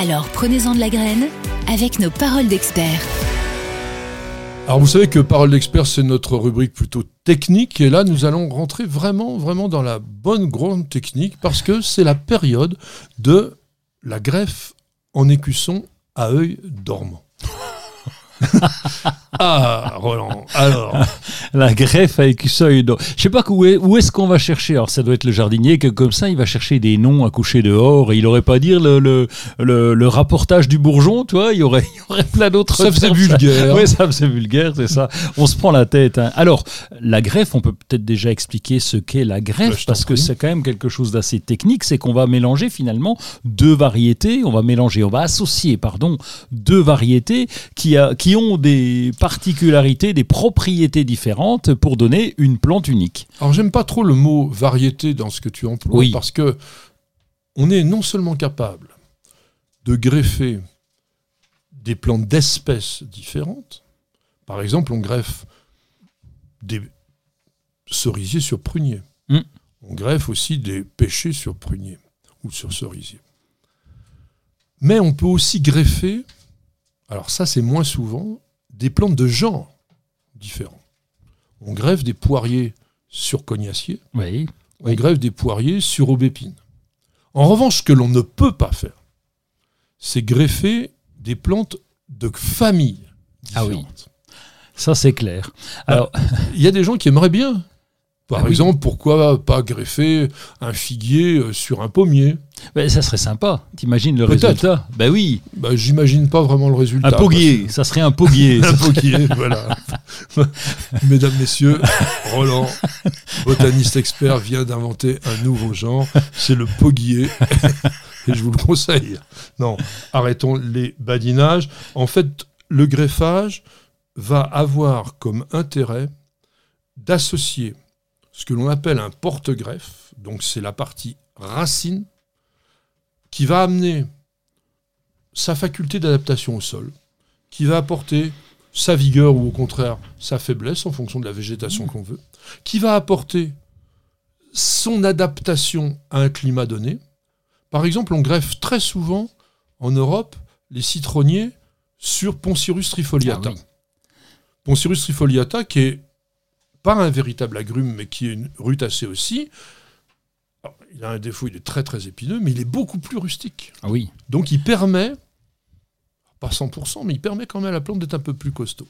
Alors prenez-en de la graine avec nos paroles d'experts. Alors vous savez que Parole d'expert, c'est notre rubrique plutôt technique, et là nous allons rentrer vraiment, vraiment dans la bonne grande technique, parce que c'est la période de la greffe en écusson à œil dormant. ah, Roland, alors. La greffe avec écusson. Je sais pas où est, où est-ce qu'on va chercher. Alors, ça doit être le jardinier, que comme ça, il va chercher des noms à coucher dehors et il aurait pas dire le, le, le, rapportage du bourgeon, tu vois. Il y aurait, il y aurait plein d'autres. Ça faisait vulgaire. Oui, ça faisait vulgaire, c'est ça. On se prend la tête. Hein. Alors, la greffe, on peut peut-être déjà expliquer ce qu'est la greffe parce que c'est quand même quelque chose d'assez technique. C'est qu'on va mélanger finalement deux variétés. On va mélanger, on va associer, pardon, deux variétés qui, a, qui ont des particularités, des propriétés différentes pour donner une plante unique. Alors j'aime pas trop le mot variété dans ce que tu emploies parce que on est non seulement capable de greffer des plantes d'espèces différentes. Par exemple, on greffe des cerisiers sur pruniers. Hmm. On greffe aussi des pêchers sur pruniers ou sur cerisiers. Mais on peut aussi greffer alors ça, c'est moins souvent des plantes de genre différents. On greffe des poiriers sur cognacier. Oui. On greffe des poiriers sur aubépine. En revanche, ce que l'on ne peut pas faire, c'est greffer des plantes de famille Ah oui. Ça, c'est clair. Bah, Alors, il y a des gens qui aimeraient bien par ah exemple, pourquoi pas greffer un figuier euh, sur un pommier ben, Ça serait sympa. T'imagines le résultat? Ben oui. Ben, J'imagine pas vraiment le résultat. Un poguier, ça serait un poguier. un poguier, voilà. Mesdames, Messieurs, Roland, botaniste expert, vient d'inventer un nouveau genre. C'est le poguier. Et je vous le conseille. Non, arrêtons les badinages. En fait, le greffage va avoir comme intérêt d'associer ce que l'on appelle un porte-greffe, donc c'est la partie racine, qui va amener sa faculté d'adaptation au sol, qui va apporter sa vigueur ou au contraire sa faiblesse en fonction de la végétation mmh. qu'on veut, qui va apporter son adaptation à un climat donné. Par exemple, on greffe très souvent en Europe les citronniers sur Poncirus trifoliata. Ah Poncirus trifoliata qui est pas un véritable agrume, mais qui est une rutacée aussi. il a un défaut, il est très très épineux, mais il est beaucoup plus rustique. Ah oui. Donc il permet, pas 100%, mais il permet quand même à la plante d'être un peu plus costaud.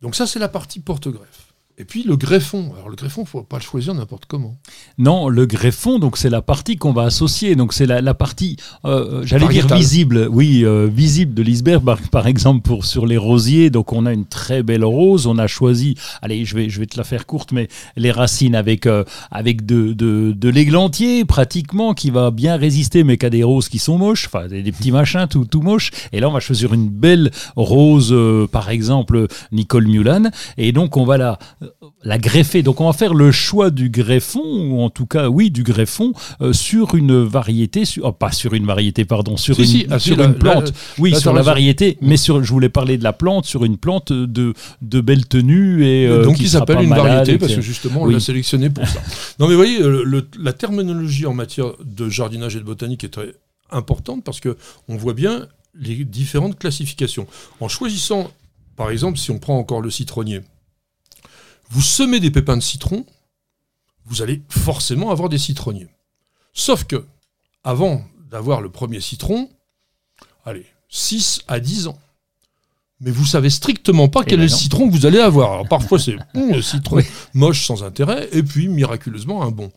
Donc ça, c'est la partie porte-greffe. Et puis le greffon. Alors le greffon, faut pas le choisir n'importe comment. Non, le greffon, donc c'est la partie qu'on va associer. Donc c'est la, partie, euh, j'allais dire visible, oui, euh, visible de l'iceberg. Par, exemple, pour sur les rosiers, donc on a une très belle rose. On a choisi, allez, je vais, je vais te la faire courte, mais les racines avec euh, avec de, de, de l'églantier pratiquement qui va bien résister, mais qui a des roses qui sont moches, enfin des, petits machins tout tout moches. Et là, on va choisir une belle rose, par exemple Nicole Mulan, et donc on va la la greffer. Donc on va faire le choix du greffon, ou en tout cas, oui, du greffon, euh, sur une variété, sur, oh, pas sur une variété, pardon, sur une, ah, sur une plante. oui, sur la variété, mais sur, je voulais parler de la plante, sur une plante de, de belle tenue. Et, euh, Donc qui il s'appelle une variété, parce que justement, on l'a sélectionné pour ça. Non mais vous voyez, la terminologie en matière de jardinage et de botanique est très importante, parce que on voit bien les différentes classifications. En choisissant, par exemple, si on prend encore le citronnier, vous semez des pépins de citron, vous allez forcément avoir des citronniers. Sauf que, avant d'avoir le premier citron, allez, 6 à 10 ans. Mais vous savez strictement pas quel est le citron que vous allez avoir. Alors parfois c'est un citron moche sans intérêt, et puis miraculeusement un bon.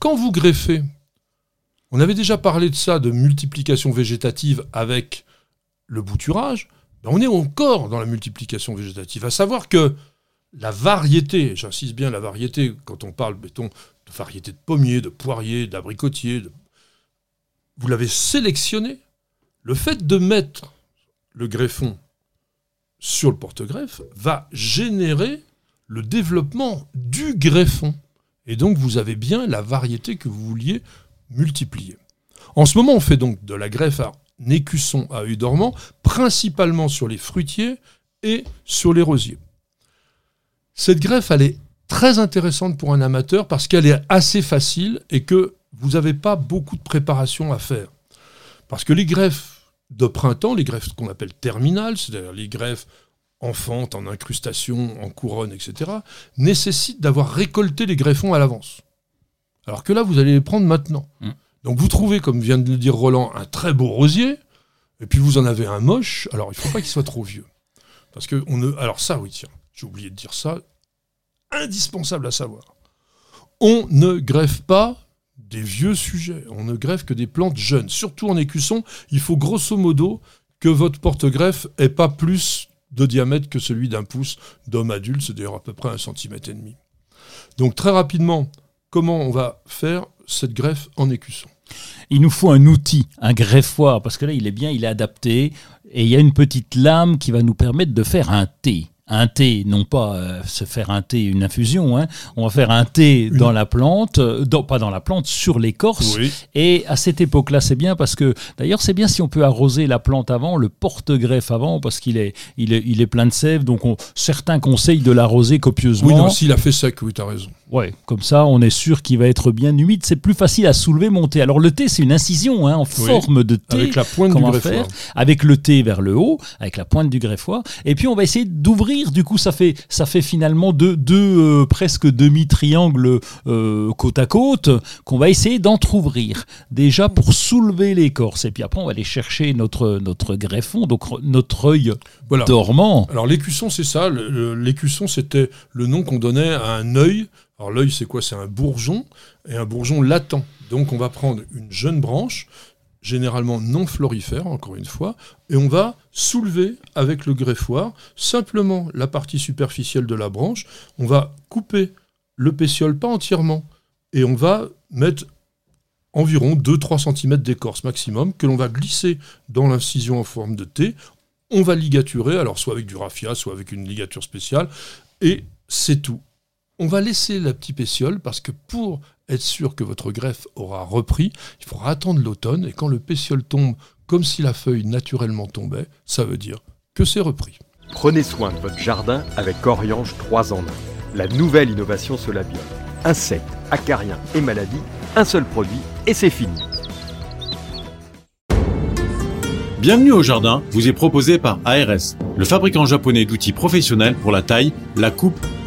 Quand vous greffez, on avait déjà parlé de ça, de multiplication végétative avec le bouturage, ben, on est encore dans la multiplication végétative. À savoir que la variété, j'insiste bien la variété, quand on parle, mettons, de variété de pommiers, de poiriers, d'abricotiers, vous l'avez sélectionné Le fait de mettre le greffon sur le porte-greffe va générer le développement du greffon. Et donc vous avez bien la variété que vous vouliez multiplier. En ce moment, on fait donc de la greffe à écusson à œil dormant, principalement sur les fruitiers et sur les rosiers. Cette greffe, elle est très intéressante pour un amateur parce qu'elle est assez facile et que vous n'avez pas beaucoup de préparation à faire. Parce que les greffes de printemps, les greffes qu'on appelle terminales, c'est-à-dire les greffes enfantes en incrustation, en couronne, etc., nécessitent d'avoir récolté les greffons à l'avance. Alors que là, vous allez les prendre maintenant. Mm. Donc vous trouvez, comme vient de le dire Roland, un très beau rosier, et puis vous en avez un moche, alors il ne faut pas qu'il soit trop vieux. Parce que on ne. Alors ça, oui, tiens, j'ai oublié de dire ça, indispensable à savoir. On ne greffe pas des vieux sujets, on ne greffe que des plantes jeunes. Surtout en écusson, il faut grosso modo que votre porte-greffe ait pas plus de diamètre que celui d'un pouce d'homme adulte, c'est d'ailleurs à peu près un centimètre et demi. Donc très rapidement, comment on va faire cette greffe en écusson? Il nous faut un outil, un greffoir, parce que là, il est bien, il est adapté, et il y a une petite lame qui va nous permettre de faire un thé un thé, non pas euh, se faire un thé, une infusion, hein. on va faire un thé dans la plante, euh, pas dans la plante, sur l'écorce. Et à cette époque-là, c'est bien parce que, d'ailleurs, c'est bien si on peut arroser la plante avant, le porte-greffe avant, parce qu'il est, il est, il est plein de sève, donc certains conseillent de l'arroser copieusement. Oui, non, s'il a fait sec, oui, tu as raison. Ouais, comme ça, on est sûr qu'il va être bien humide. C'est plus facile à soulever, monter. Alors le thé, c'est une incision hein, en forme de thé. Avec la pointe du greffoir. Avec le thé vers le haut, avec la pointe du greffoir. Et puis on va essayer d'ouvrir. Du coup, ça fait, ça fait finalement deux, deux euh, presque demi-triangles euh, côte à côte qu'on va essayer d'entr'ouvrir. Déjà pour soulever l'écorce. Et puis après, on va aller chercher notre, notre greffon, donc notre œil dormant. Alors l'écusson, c'est ça. L'écusson, c'était le nom qu'on donnait à un œil alors l'œil, c'est quoi? C'est un bourgeon, et un bourgeon latent. Donc on va prendre une jeune branche, généralement non florifère, encore une fois, et on va soulever avec le greffoir simplement la partie superficielle de la branche. On va couper le pétiole, pas entièrement, et on va mettre environ 2-3 cm d'écorce maximum que l'on va glisser dans l'incision en forme de T. On va ligaturer, alors soit avec du raffia, soit avec une ligature spéciale, et c'est tout. On va laisser la petite pétiole parce que pour être sûr que votre greffe aura repris, il faudra attendre l'automne et quand le pétiole tombe comme si la feuille naturellement tombait, ça veut dire que c'est repris. Prenez soin de votre jardin avec Oriange 3 en 1. La nouvelle innovation Solabium. Insectes, acariens et maladies, un seul produit et c'est fini. Bienvenue au jardin vous est proposé par ARS, le fabricant japonais d'outils professionnels pour la taille, la coupe